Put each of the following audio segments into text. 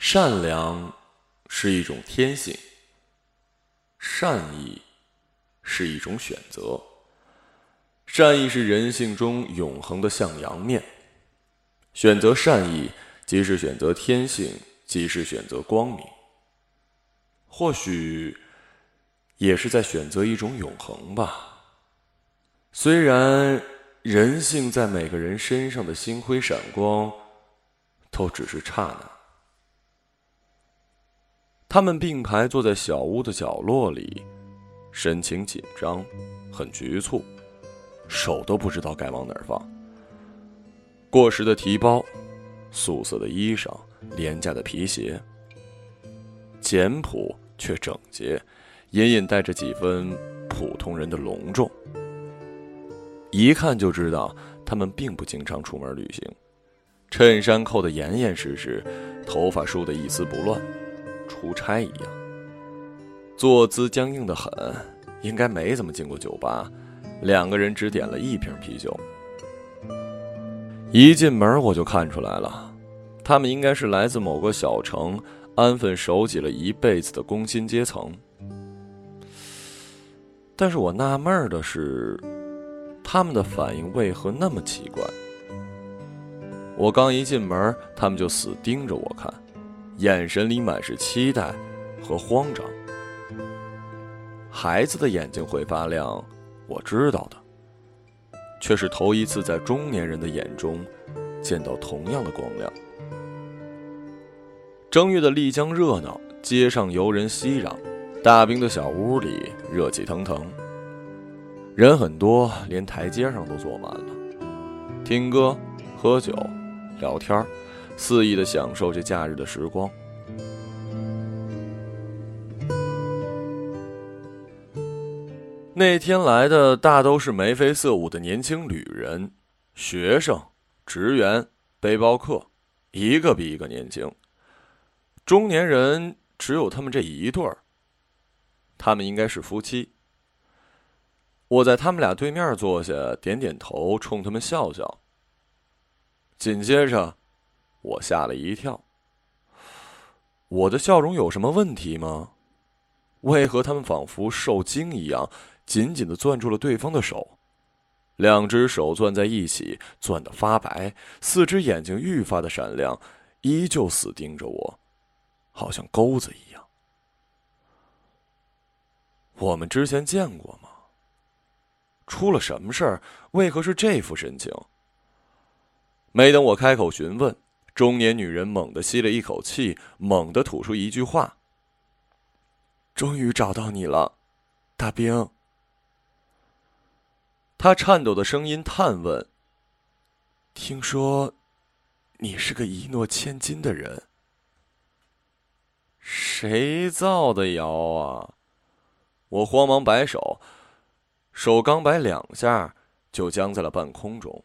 善良是一种天性，善意是一种选择。善意是人性中永恒的向阳面，选择善意，即是选择天性，即是选择光明。或许，也是在选择一种永恒吧。虽然人性在每个人身上的星辉闪光，都只是刹那。他们并排坐在小屋的角落里，神情紧张，很局促。手都不知道该往哪儿放。过时的提包，素色的衣裳，廉价的皮鞋，简朴却整洁，隐隐带着几分普通人的隆重。一看就知道他们并不经常出门旅行，衬衫扣得严严实实，头发梳得一丝不乱，出差一样。坐姿僵硬的很，应该没怎么进过酒吧。两个人只点了一瓶啤酒。一进门我就看出来了，他们应该是来自某个小城，安分守己了一辈子的工薪阶层。但是我纳闷的是，他们的反应为何那么奇怪？我刚一进门，他们就死盯着我看，眼神里满是期待和慌张。孩子的眼睛会发亮。我知道的，却是头一次在中年人的眼中见到同样的光亮。正月的丽江热闹，街上游人熙攘，大兵的小屋里热气腾腾，人很多，连台阶上都坐满了，听歌、喝酒、聊天肆意的享受这假日的时光。那天来的大都是眉飞色舞的年轻旅人、学生、职员、背包客，一个比一个年轻。中年人只有他们这一对儿。他们应该是夫妻。我在他们俩对面坐下，点点头，冲他们笑笑。紧接着，我吓了一跳。我的笑容有什么问题吗？为何他们仿佛受惊一样？紧紧的攥住了对方的手，两只手攥在一起，攥得发白，四只眼睛愈发的闪亮，依旧死盯着我，好像钩子一样。我们之前见过吗？出了什么事儿？为何是这副神情？没等我开口询问，中年女人猛地吸了一口气，猛地吐出一句话：“终于找到你了，大兵。”他颤抖的声音探问：“听说，你是个一诺千金的人。谁造的谣啊？”我慌忙摆手，手刚摆两下，就僵在了半空中。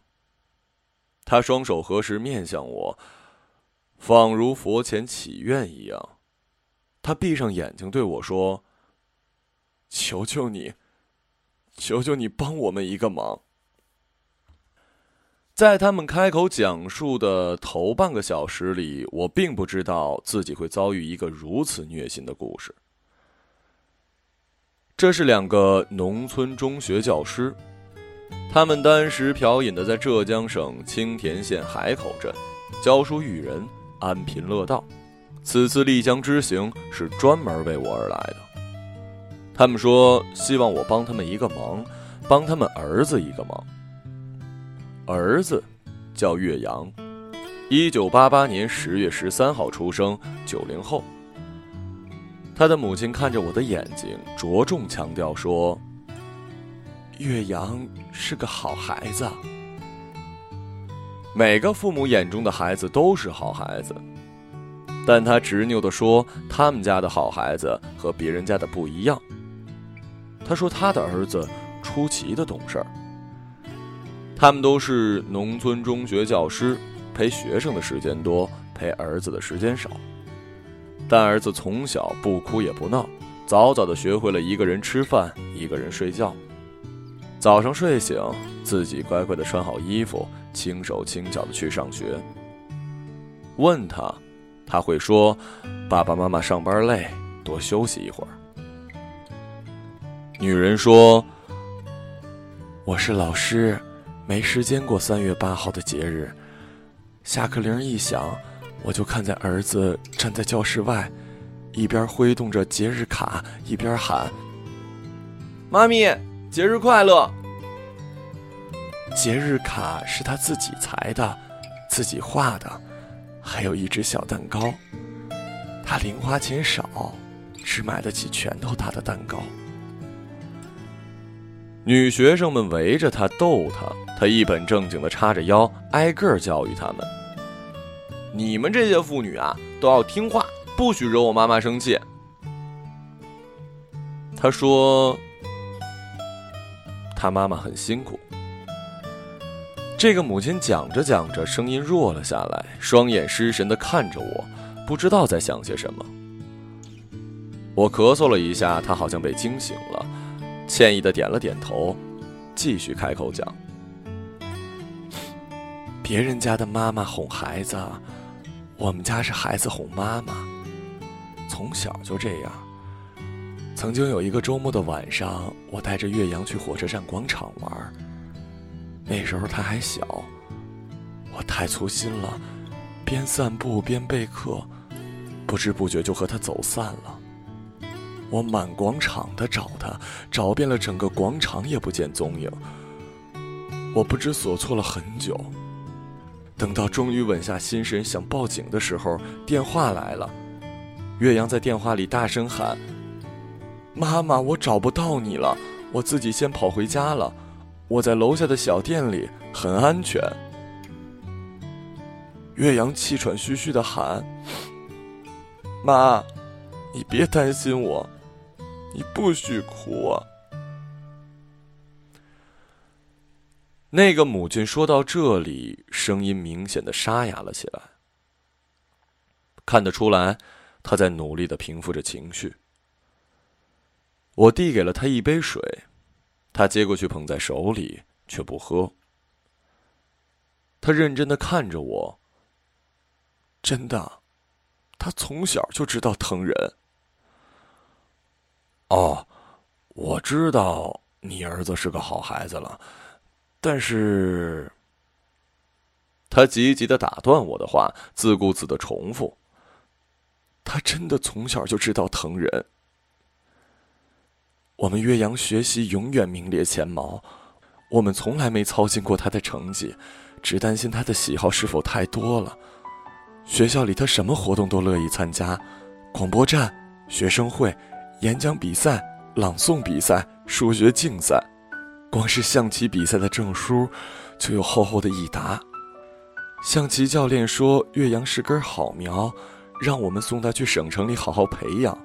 他双手合十，面向我，仿如佛前祈愿一样。他闭上眼睛对我说：“求求你。”求求你帮我们一个忙。在他们开口讲述的头半个小时里，我并不知道自己会遭遇一个如此虐心的故事。这是两个农村中学教师，他们单时漂饮的在浙江省青田县海口镇教书育人，安贫乐道。此次丽江之行是专门为我而来的。他们说希望我帮他们一个忙，帮他们儿子一个忙。儿子叫岳阳，一九八八年十月十三号出生，九零后。他的母亲看着我的眼睛，着重强调说：“岳阳是个好孩子。”每个父母眼中的孩子都是好孩子，但他执拗的说，他们家的好孩子和别人家的不一样。他说：“他的儿子出奇的懂事儿。他们都是农村中学教师，陪学生的时间多，陪儿子的时间少。但儿子从小不哭也不闹，早早的学会了一个人吃饭，一个人睡觉。早上睡醒，自己乖乖的穿好衣服，轻手轻脚的去上学。问他，他会说：“爸爸妈妈上班累，多休息一会儿。”女人说：“我是老师，没时间过三月八号的节日。下课铃一响，我就看见儿子站在教室外，一边挥动着节日卡，一边喊：‘妈咪，节日快乐！’节日卡是他自己裁的，自己画的。”还有一只小蛋糕，他零花钱少，只买得起拳头大的蛋糕。女学生们围着他逗他，他一本正经的叉着腰，挨个教育他们：“你们这些妇女啊，都要听话，不许惹我妈妈生气。”他说：“他妈妈很辛苦。”这个母亲讲着讲着，声音弱了下来，双眼失神的看着我，不知道在想些什么。我咳嗽了一下，她好像被惊醒了，歉意的点了点头，继续开口讲：“别人家的妈妈哄孩子，我们家是孩子哄妈妈，从小就这样。曾经有一个周末的晚上，我带着岳阳去火车站广场玩。”那时候他还小，我太粗心了，边散步边备课，不知不觉就和他走散了。我满广场的找他，找遍了整个广场也不见踪影。我不知所措了很久，等到终于稳下心神想报警的时候，电话来了。岳阳在电话里大声喊：“妈妈，我找不到你了，我自己先跑回家了。”我在楼下的小店里很安全。岳阳气喘吁吁的喊：“妈，你别担心我，你不许哭啊！”那个母亲说到这里，声音明显的沙哑了起来。看得出来，她在努力的平复着情绪。我递给了他一杯水。他接过去捧在手里，却不喝。他认真的看着我。真的，他从小就知道疼人。哦，我知道你儿子是个好孩子了，但是……他急急的打断我的话，自顾自的重复：“他真的从小就知道疼人。”我们岳阳学习永远名列前茅，我们从来没操心过他的成绩，只担心他的喜好是否太多了。学校里他什么活动都乐意参加，广播站、学生会、演讲比赛、朗诵比赛、数学竞赛，光是象棋比赛的证书就有厚厚的一沓。象棋教练说岳阳是根好苗，让我们送他去省城里好好培养。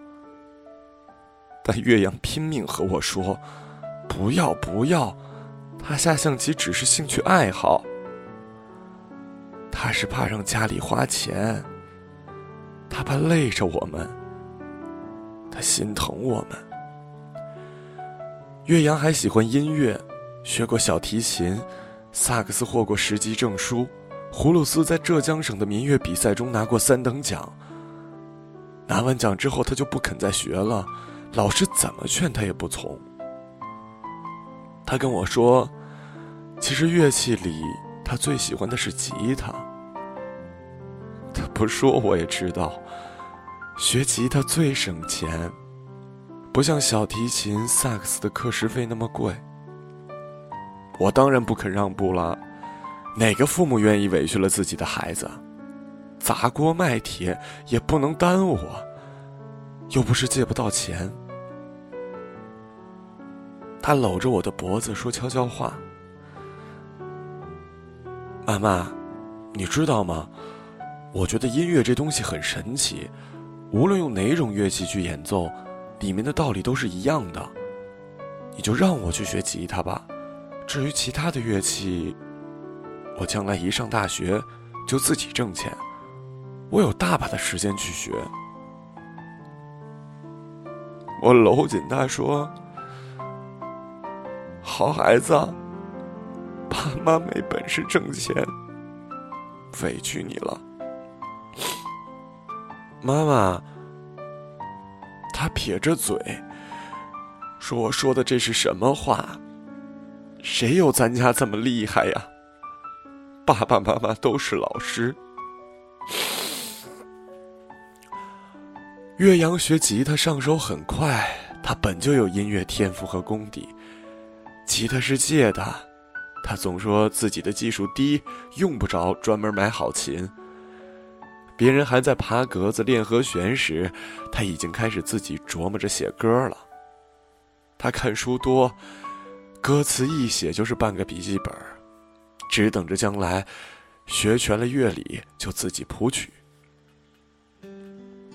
但岳阳拼命和我说：“不要不要，他下象棋只是兴趣爱好。他是怕让家里花钱，他怕累着我们，他心疼我们。”岳阳还喜欢音乐，学过小提琴，萨克斯获过十级证书，葫芦丝在浙江省的民乐比赛中拿过三等奖。拿完奖之后，他就不肯再学了。老师怎么劝他也不从。他跟我说：“其实乐器里，他最喜欢的是吉他。”他不说我也知道，学吉他最省钱，不像小提琴、萨克斯的课时费那么贵。我当然不肯让步了，哪个父母愿意委屈了自己的孩子？砸锅卖铁也不能耽误我。又不是借不到钱。他搂着我的脖子说悄悄话：“妈妈，你知道吗？我觉得音乐这东西很神奇，无论用哪种乐器去演奏，里面的道理都是一样的。你就让我去学吉他吧，至于其他的乐器，我将来一上大学就自己挣钱，我有大把的时间去学。”我搂紧他说：“好孩子，爸妈没本事挣钱，委屈你了。”妈妈。他撇着嘴，说：“我说的这是什么话？谁有咱家这么厉害呀？爸爸妈妈都是老师。岳阳学吉他上手很快，他本就有音乐天赋和功底。吉他是借的，他总说自己的技术低，用不着专门买好琴。”别人还在爬格子练和弦时，他已经开始自己琢磨着写歌了。他看书多，歌词一写就是半个笔记本，只等着将来学全了乐理就自己谱曲。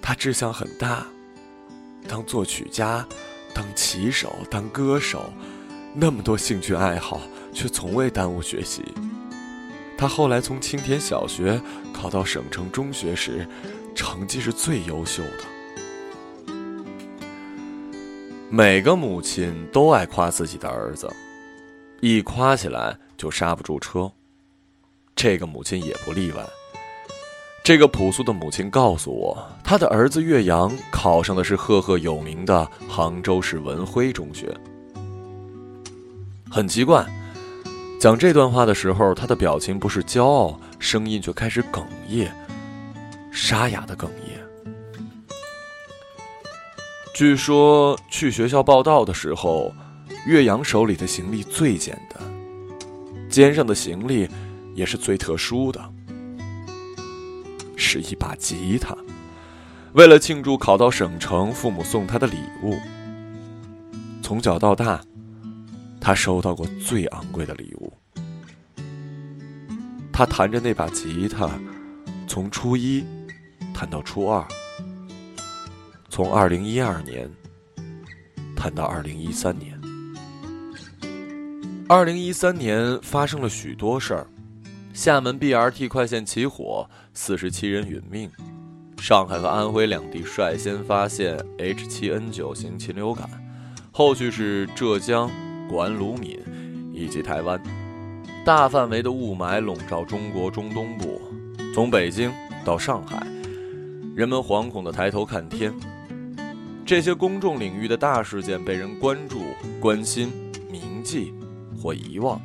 他志向很大，当作曲家，当棋手，当歌手，那么多兴趣爱好，却从未耽误学习。他后来从青田小学考到省城中学时，成绩是最优秀的。每个母亲都爱夸自己的儿子，一夸起来就刹不住车。这个母亲也不例外。这个朴素的母亲告诉我，她的儿子岳阳考上的是赫赫有名的杭州市文晖中学。很奇怪。讲这段话的时候，他的表情不是骄傲，声音却开始哽咽，沙哑的哽咽。据说去学校报道的时候，岳阳手里的行李最简单，肩上的行李也是最特殊的，是一把吉他。为了庆祝考到省城，父母送他的礼物。从小到大。他收到过最昂贵的礼物。他弹着那把吉他，从初一弹到初二，从二零一二年弹到二零一三年。二零一三年发生了许多事儿：厦门 BRT 快线起火，四十七人殒命；上海和安徽两地率先发现 H7N9 型禽流感，后续是浙江。管鲁闽以及台湾，大范围的雾霾笼罩中国中东部，从北京到上海，人们惶恐地抬头看天。这些公众领域的大事件被人关注、关心、铭记或遗忘。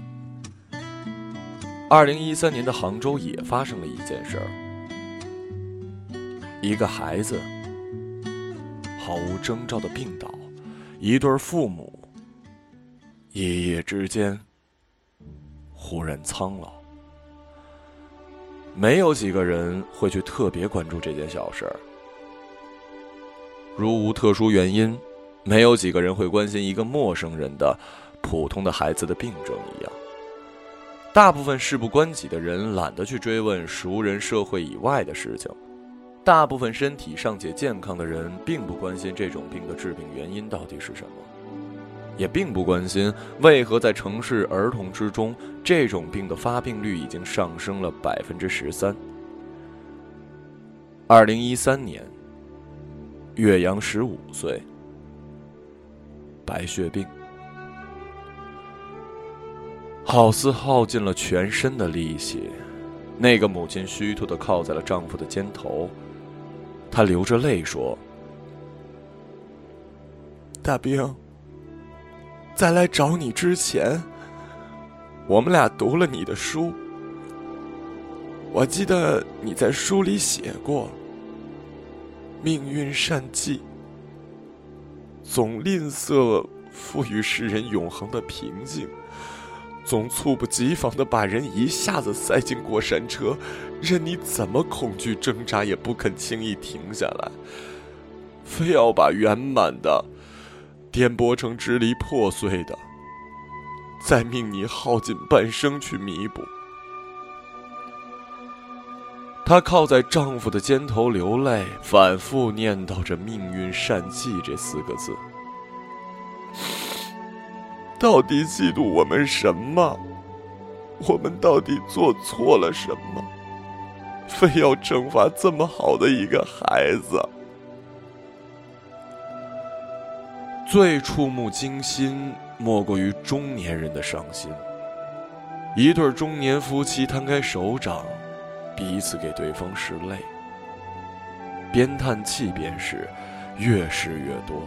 二零一三年的杭州也发生了一件事儿：一个孩子毫无征兆的病倒，一对父母。一夜之间，忽然苍老。没有几个人会去特别关注这件小事儿，如无特殊原因，没有几个人会关心一个陌生人的普通的孩子的病症一样。大部分事不关己的人懒得去追问熟人社会以外的事情，大部分身体尚且健康的人并不关心这种病的致病原因到底是什么。也并不关心为何在城市儿童之中，这种病的发病率已经上升了百分之十三。二零一三年，岳阳十五岁，白血病，好似耗尽了全身的力气。那个母亲虚脱的靠在了丈夫的肩头，她流着泪说：“大兵。”在来找你之前，我们俩读了你的书。我记得你在书里写过：“命运善计，总吝啬赋予世人永恒的平静，总猝不及防的把人一下子塞进过山车，任你怎么恐惧挣扎，也不肯轻易停下来，非要把圆满的。”颠簸成支离破碎的，再命你耗尽半生去弥补。她靠在丈夫的肩头流泪，反复念叨着“命运善计”这四个字。到底嫉妒我们什么？我们到底做错了什么？非要惩罚这么好的一个孩子？最触目惊心，莫过于中年人的伤心。一对中年夫妻摊开手掌，彼此给对方拭泪。边叹气边是，越拭越多。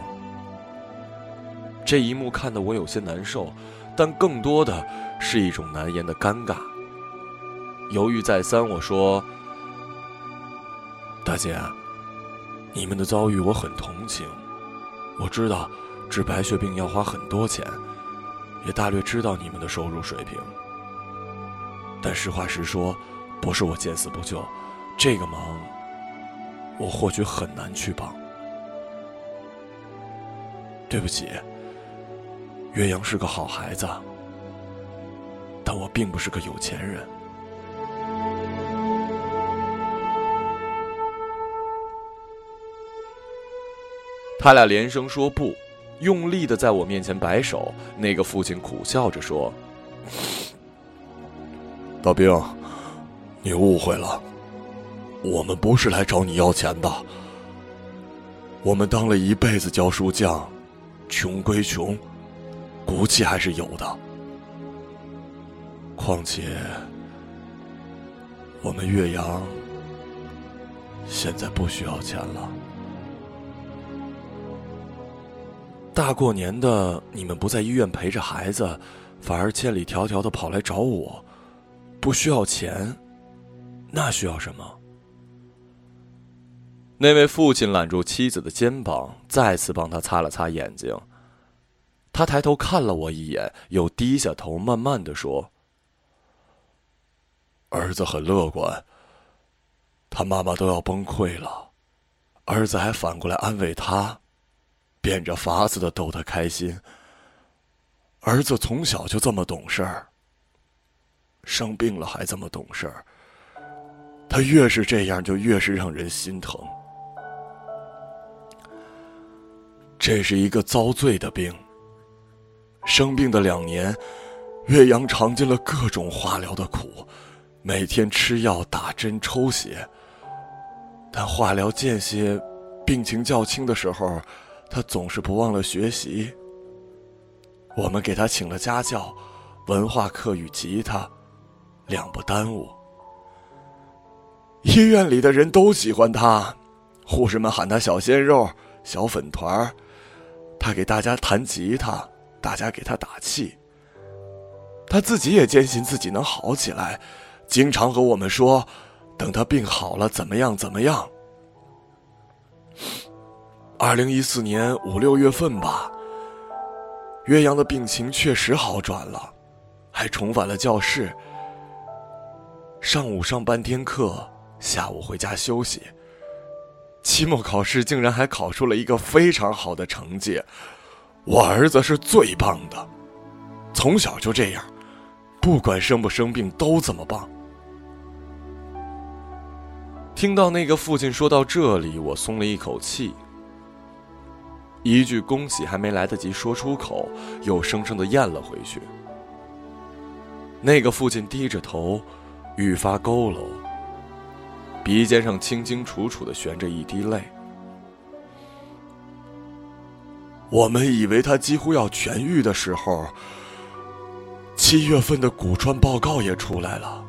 这一幕看得我有些难受，但更多的是一种难言的尴尬。犹豫再三，我说：“大姐，你们的遭遇我很同情。我知道治白血病要花很多钱，也大略知道你们的收入水平。但实话实说，不是我见死不救，这个忙我或许很难去帮。对不起，岳阳是个好孩子，但我并不是个有钱人。”他俩连声说不，用力的在我面前摆手。那个父亲苦笑着说：“大兵，你误会了，我们不是来找你要钱的。我们当了一辈子教书匠，穷归穷，骨气还是有的。况且，我们岳阳现在不需要钱了。”大过年的，你们不在医院陪着孩子，反而千里迢迢的跑来找我，不需要钱，那需要什么？那位父亲揽住妻子的肩膀，再次帮他擦了擦眼睛。他抬头看了我一眼，又低下头，慢慢的说：“儿子很乐观，他妈妈都要崩溃了，儿子还反过来安慰他。”变着法子的逗他开心。儿子从小就这么懂事儿，生病了还这么懂事儿。他越是这样，就越是让人心疼。这是一个遭罪的病。生病的两年，岳阳尝尽了各种化疗的苦，每天吃药、打针、抽血。但化疗间歇，病情较轻的时候。他总是不忘了学习。我们给他请了家教，文化课与吉他，两不耽误。医院里的人都喜欢他，护士们喊他小鲜肉、小粉团他给大家弹吉他，大家给他打气。他自己也坚信自己能好起来，经常和我们说：“等他病好了，怎么样怎么样。”二零一四年五六月份吧，岳阳的病情确实好转了，还重返了教室。上午上半天课，下午回家休息。期末考试竟然还考出了一个非常好的成绩，我儿子是最棒的，从小就这样，不管生不生病都这么棒。听到那个父亲说到这里，我松了一口气。一句恭喜还没来得及说出口，又生生的咽了回去。那个父亲低着头，愈发佝偻，鼻尖上清清楚楚的悬着一滴泪。我们以为他几乎要痊愈的时候，七月份的骨穿报告也出来了，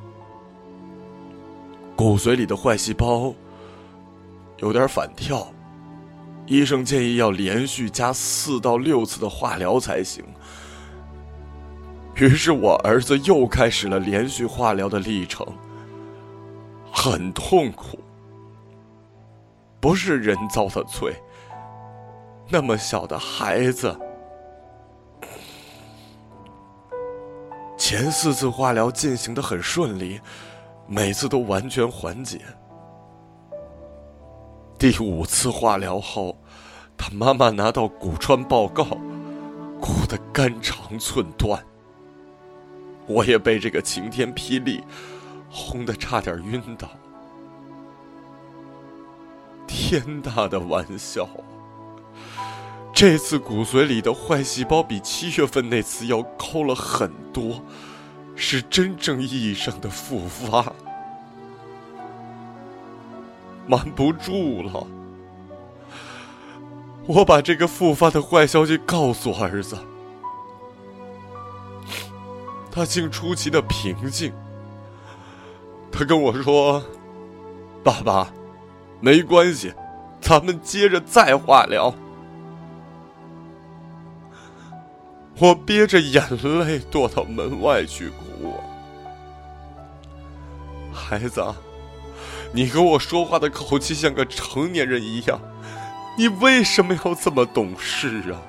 骨髓里的坏细胞有点反跳。医生建议要连续加四到六次的化疗才行。于是我儿子又开始了连续化疗的历程，很痛苦，不是人遭的罪。那么小的孩子，前四次化疗进行的很顺利，每次都完全缓解。第五次化疗后，他妈妈拿到骨穿报告，哭得肝肠寸断。我也被这个晴天霹雳轰得差点晕倒。天大的玩笑！这次骨髓里的坏细胞比七月份那次要高了很多，是真正意义上的复发。瞒不住了，我把这个复发的坏消息告诉儿子，他竟出奇的平静。他跟我说：“爸爸，没关系，咱们接着再化疗。我憋着眼泪躲到门外去哭。孩子，你跟我说话的口气像个成年人一样，你为什么要这么懂事啊？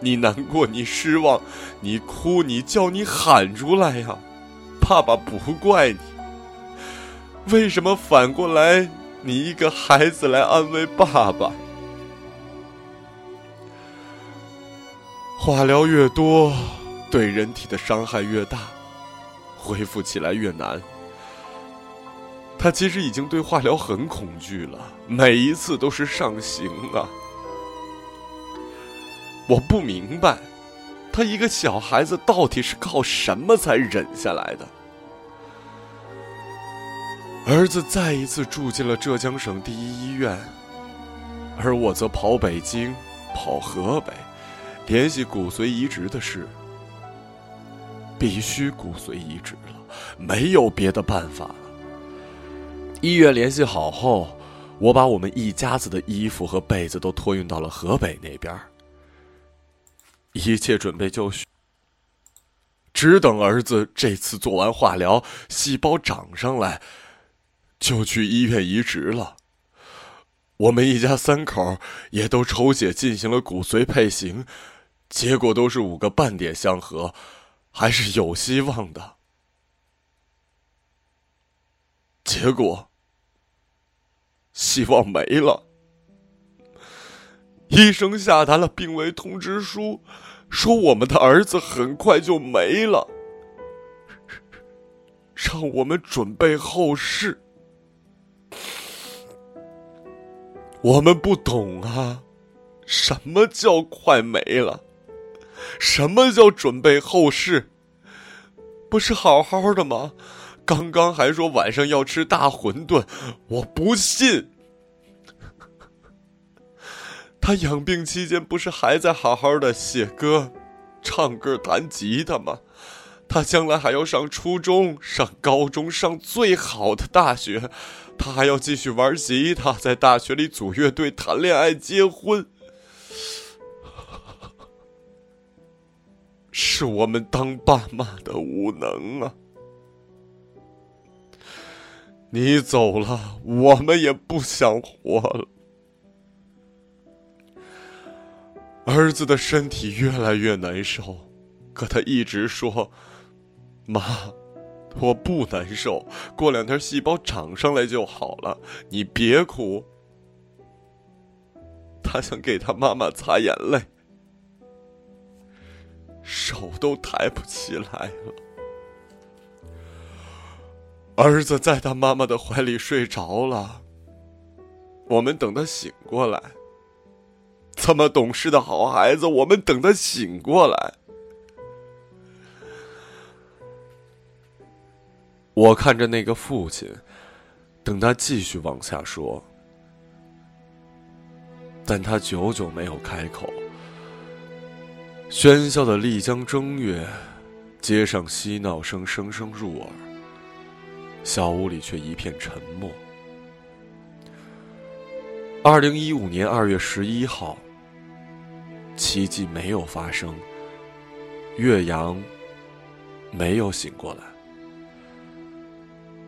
你难过，你失望，你哭，你叫，你喊出来呀！爸爸不怪你。为什么反过来，你一个孩子来安慰爸爸？化疗越多，对人体的伤害越大，恢复起来越难。他其实已经对化疗很恐惧了，每一次都是上刑啊。我不明白，他一个小孩子到底是靠什么才忍下来的？儿子再一次住进了浙江省第一医院，而我则跑北京，跑河北，联系骨髓移植的事。必须骨髓移植了，没有别的办法了。医院联系好后，我把我们一家子的衣服和被子都托运到了河北那边。一切准备就绪，只等儿子这次做完化疗，细胞长上来，就去医院移植了。我们一家三口也都抽血进行了骨髓配型，结果都是五个半点相合，还是有希望的。结果，希望没了。医生下达了病危通知书，说我们的儿子很快就没了，让我们准备后事。我们不懂啊，什么叫快没了？什么叫准备后事？不是好好的吗？刚刚还说晚上要吃大馄饨，我不信。他养病期间不是还在好好的写歌、唱歌、弹吉他吗？他将来还要上初中、上高中、上最好的大学，他还要继续玩吉他，在大学里组乐队、谈恋爱、结婚。是我们当爸妈的无能啊！你走了，我们也不想活了。儿子的身体越来越难受，可他一直说：“妈，我不难受，过两天细胞长上来就好了，你别哭。”他想给他妈妈擦眼泪，手都抬不起来了。儿子在他妈妈的怀里睡着了，我们等他醒过来。这么懂事的好孩子，我们等他醒过来。我看着那个父亲，等他继续往下说，但他久久没有开口。喧嚣的丽江正月，街上嬉闹声声声入耳，小屋里却一片沉默。二零一五年二月十一号，奇迹没有发生。岳阳没有醒过来。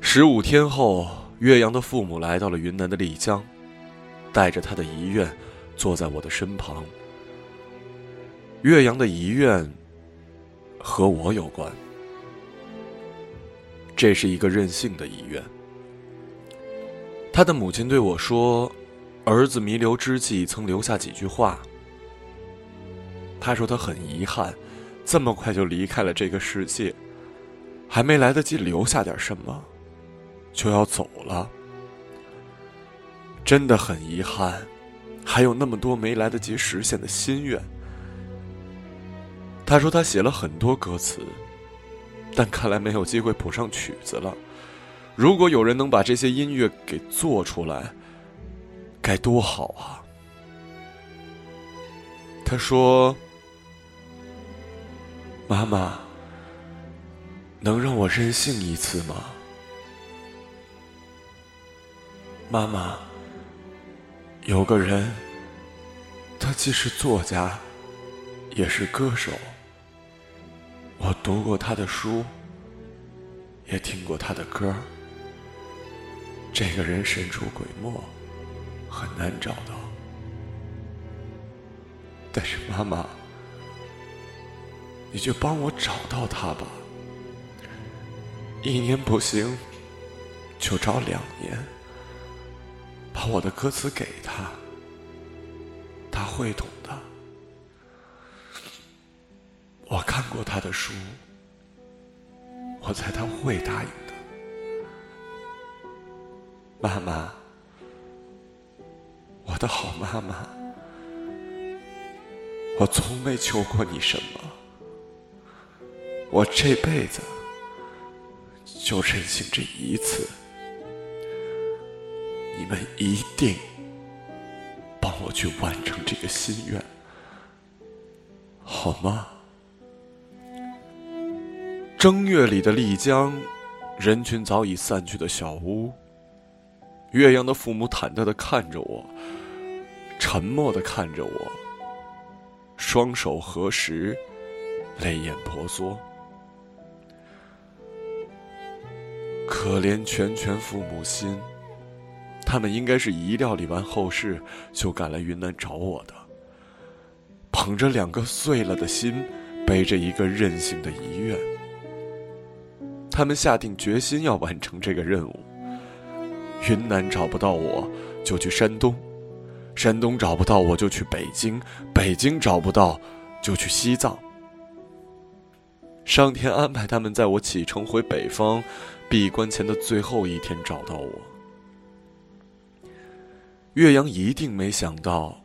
十五天后，岳阳的父母来到了云南的丽江，带着他的遗愿，坐在我的身旁。岳阳的遗愿和我有关，这是一个任性的遗愿。他的母亲对我说。儿子弥留之际，曾留下几句话。他说他很遗憾，这么快就离开了这个世界，还没来得及留下点什么，就要走了。真的很遗憾，还有那么多没来得及实现的心愿。他说他写了很多歌词，但看来没有机会谱上曲子了。如果有人能把这些音乐给做出来。该多好啊！他说：“妈妈，能让我任性一次吗？妈妈，有个人，他既是作家，也是歌手。我读过他的书，也听过他的歌。这个人神出鬼没，很难找到。但是妈妈，你就帮我找到他吧。一年不行，就找两年。把我的歌词给他，他会懂我看过他的书，我猜他会答应的。妈妈，我的好妈妈，我从没求过你什么，我这辈子就任性这一次。你们一定帮我去完成这个心愿，好吗？正月里的丽江，人群早已散去的小屋，岳阳的父母忐忑的看着我，沉默的看着我，双手合十，泪眼婆娑。可怜拳拳父母心。他们应该是一料理完后事，就赶来云南找我的。捧着两个碎了的心，背着一个任性的遗愿，他们下定决心要完成这个任务。云南找不到我，就去山东；山东找不到我，就去北京；北京找不到，就去西藏。上天安排他们在我启程回北方、闭关前的最后一天找到我。岳阳一定没想到，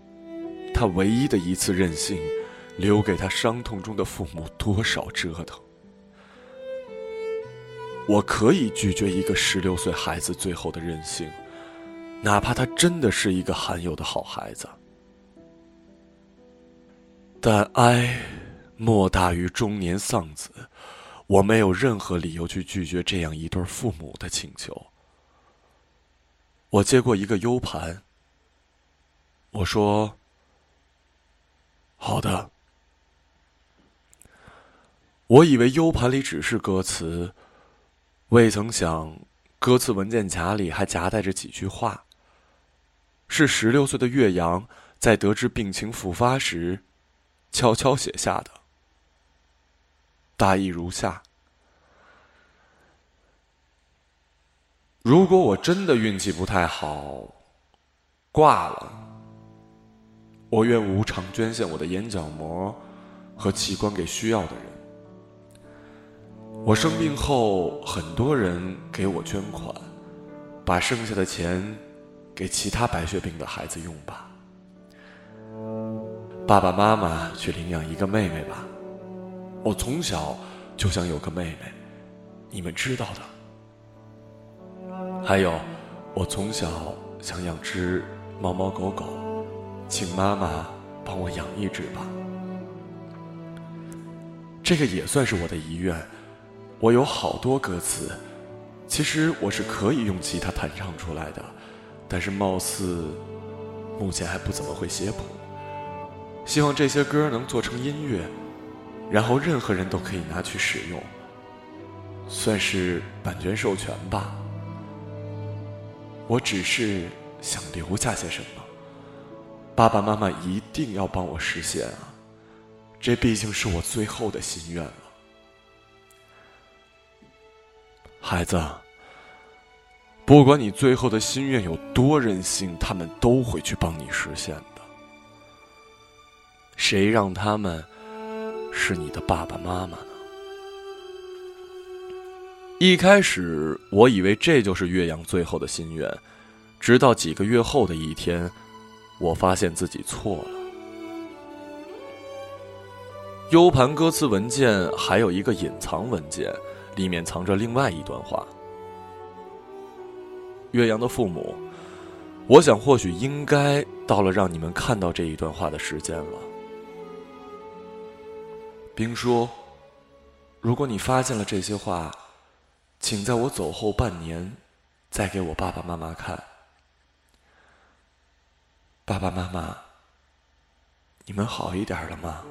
他唯一的一次任性，留给他伤痛中的父母多少折腾。我可以拒绝一个十六岁孩子最后的任性，哪怕他真的是一个罕有的好孩子。但哀莫大于中年丧子，我没有任何理由去拒绝这样一对父母的请求。我接过一个 U 盘。我说：“好的。”我以为 U 盘里只是歌词，未曾想歌词文件夹里还夹带着几句话。是十六岁的岳阳在得知病情复发时，悄悄写下的。大意如下：如果我真的运气不太好，挂了。我愿无偿捐献我的眼角膜和器官给需要的人。我生病后，很多人给我捐款，把剩下的钱给其他白血病的孩子用吧。爸爸妈妈去领养一个妹妹吧。我从小就想有个妹妹，你们知道的。还有，我从小想养只猫猫狗狗。请妈妈帮我养一只吧，这个也算是我的遗愿。我有好多歌词，其实我是可以用吉他弹唱出来的，但是貌似目前还不怎么会写谱。希望这些歌能做成音乐，然后任何人都可以拿去使用，算是版权授权吧。我只是想留下些什么。爸爸妈妈一定要帮我实现啊！这毕竟是我最后的心愿孩子，不管你最后的心愿有多任性，他们都会去帮你实现的。谁让他们是你的爸爸妈妈呢？一开始我以为这就是岳阳最后的心愿，直到几个月后的一天。我发现自己错了。U 盘歌词文件还有一个隐藏文件，里面藏着另外一段话。岳阳的父母，我想或许应该到了让你们看到这一段话的时间了。冰说：“如果你发现了这些话，请在我走后半年，再给我爸爸妈妈看。”爸爸妈妈，你们好一点了吗？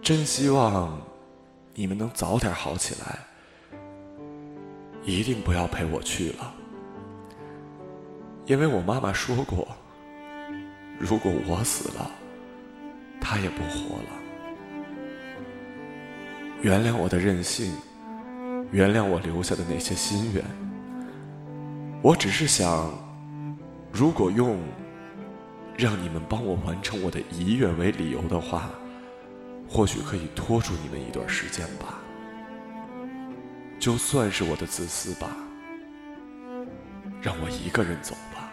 真希望你们能早点好起来，一定不要陪我去了，因为我妈妈说过，如果我死了，她也不活了。原谅我的任性，原谅我留下的那些心愿。我只是想，如果用让你们帮我完成我的遗愿为理由的话。或许可以拖住你们一段时间吧，就算是我的自私吧，让我一个人走吧，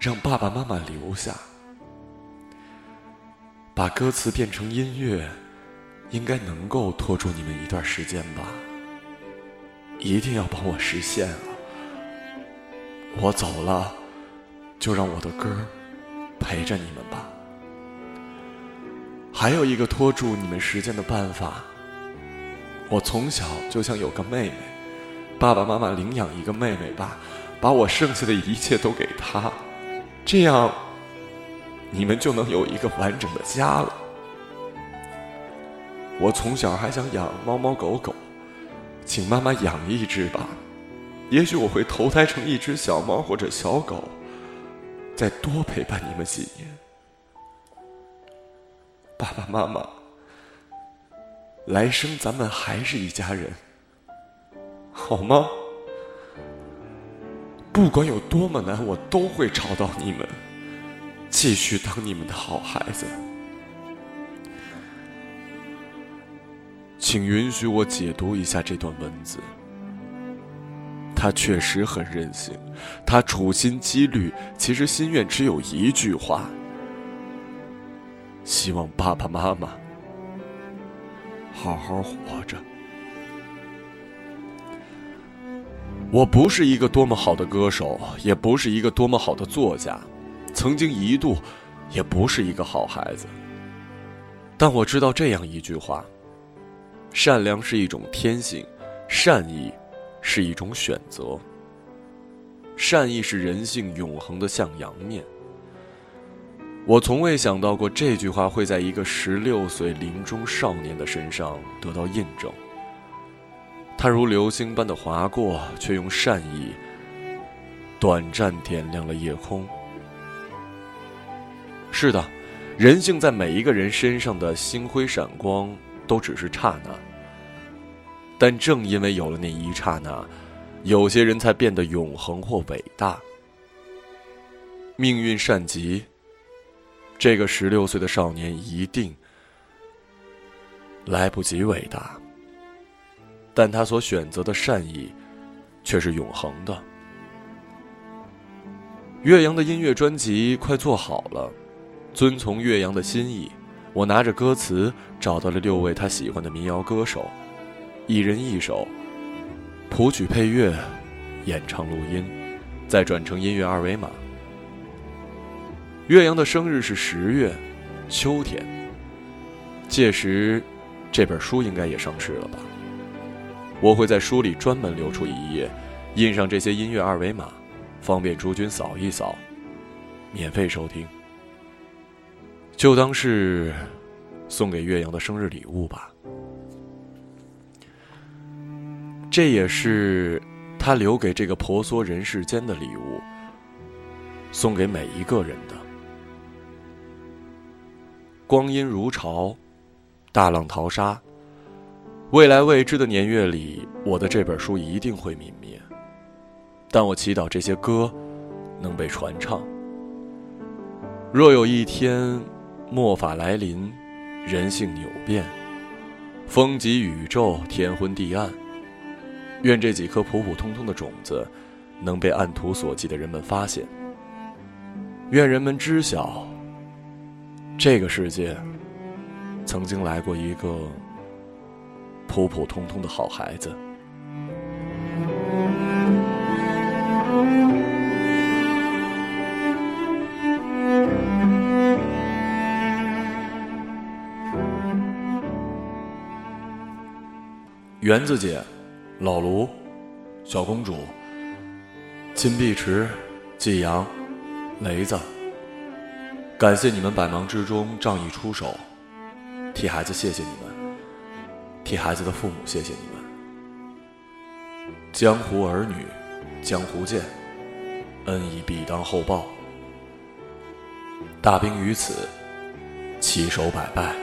让爸爸妈妈留下，把歌词变成音乐，应该能够拖住你们一段时间吧。一定要帮我实现啊！我走了，就让我的歌陪着你们吧。还有一个拖住你们时间的办法。我从小就想有个妹妹，爸爸妈妈领养一个妹妹吧，把我剩下的一切都给她，这样你们就能有一个完整的家了。我从小还想养猫猫狗狗，请妈妈养一只吧，也许我会投胎成一只小猫或者小狗，再多陪伴你们几年。爸爸妈妈，来生咱们还是一家人，好吗？不管有多么难，我都会找到你们，继续当你们的好孩子。请允许我解读一下这段文字。他确实很任性，他处心积虑，其实心愿只有一句话。希望爸爸妈妈好好活着。我不是一个多么好的歌手，也不是一个多么好的作家，曾经一度也不是一个好孩子。但我知道这样一句话：善良是一种天性，善意是一种选择。善意是人性永恒的向阳面。我从未想到过这句话会在一个十六岁临终少年的身上得到印证。他如流星般的划过，却用善意短暂点亮了夜空。是的，人性在每一个人身上的星辉闪光都只是刹那，但正因为有了那一刹那，有些人才变得永恒或伟大。命运善极。这个十六岁的少年一定来不及伟大，但他所选择的善意却是永恒的。岳阳的音乐专辑快做好了，遵从岳阳的心意，我拿着歌词找到了六位他喜欢的民谣歌手，一人一首，谱曲配乐，演唱录音，再转成音乐二维码。岳阳的生日是十月，秋天。届时，这本书应该也上市了吧？我会在书里专门留出一页，印上这些音乐二维码，方便诸君扫一扫，免费收听。就当是送给岳阳的生日礼物吧。这也是他留给这个婆娑人世间的礼物，送给每一个人的。光阴如潮，大浪淘沙。未来未知的年月里，我的这本书一定会泯灭。但我祈祷这些歌能被传唱。若有一天末法来临，人性扭变，风极宇宙，天昏地暗，愿这几颗普普通通的种子能被按图索骥的人们发现。愿人们知晓。这个世界曾经来过一个普普通通的好孩子。园子姐、老卢、小公主、金碧池、季阳、雷子，感谢你们百忙之中仗义出手，替孩子谢谢你们，替孩子的父母谢谢你们。江湖儿女，江湖见，恩义必当厚报。大兵于此，起手百拜。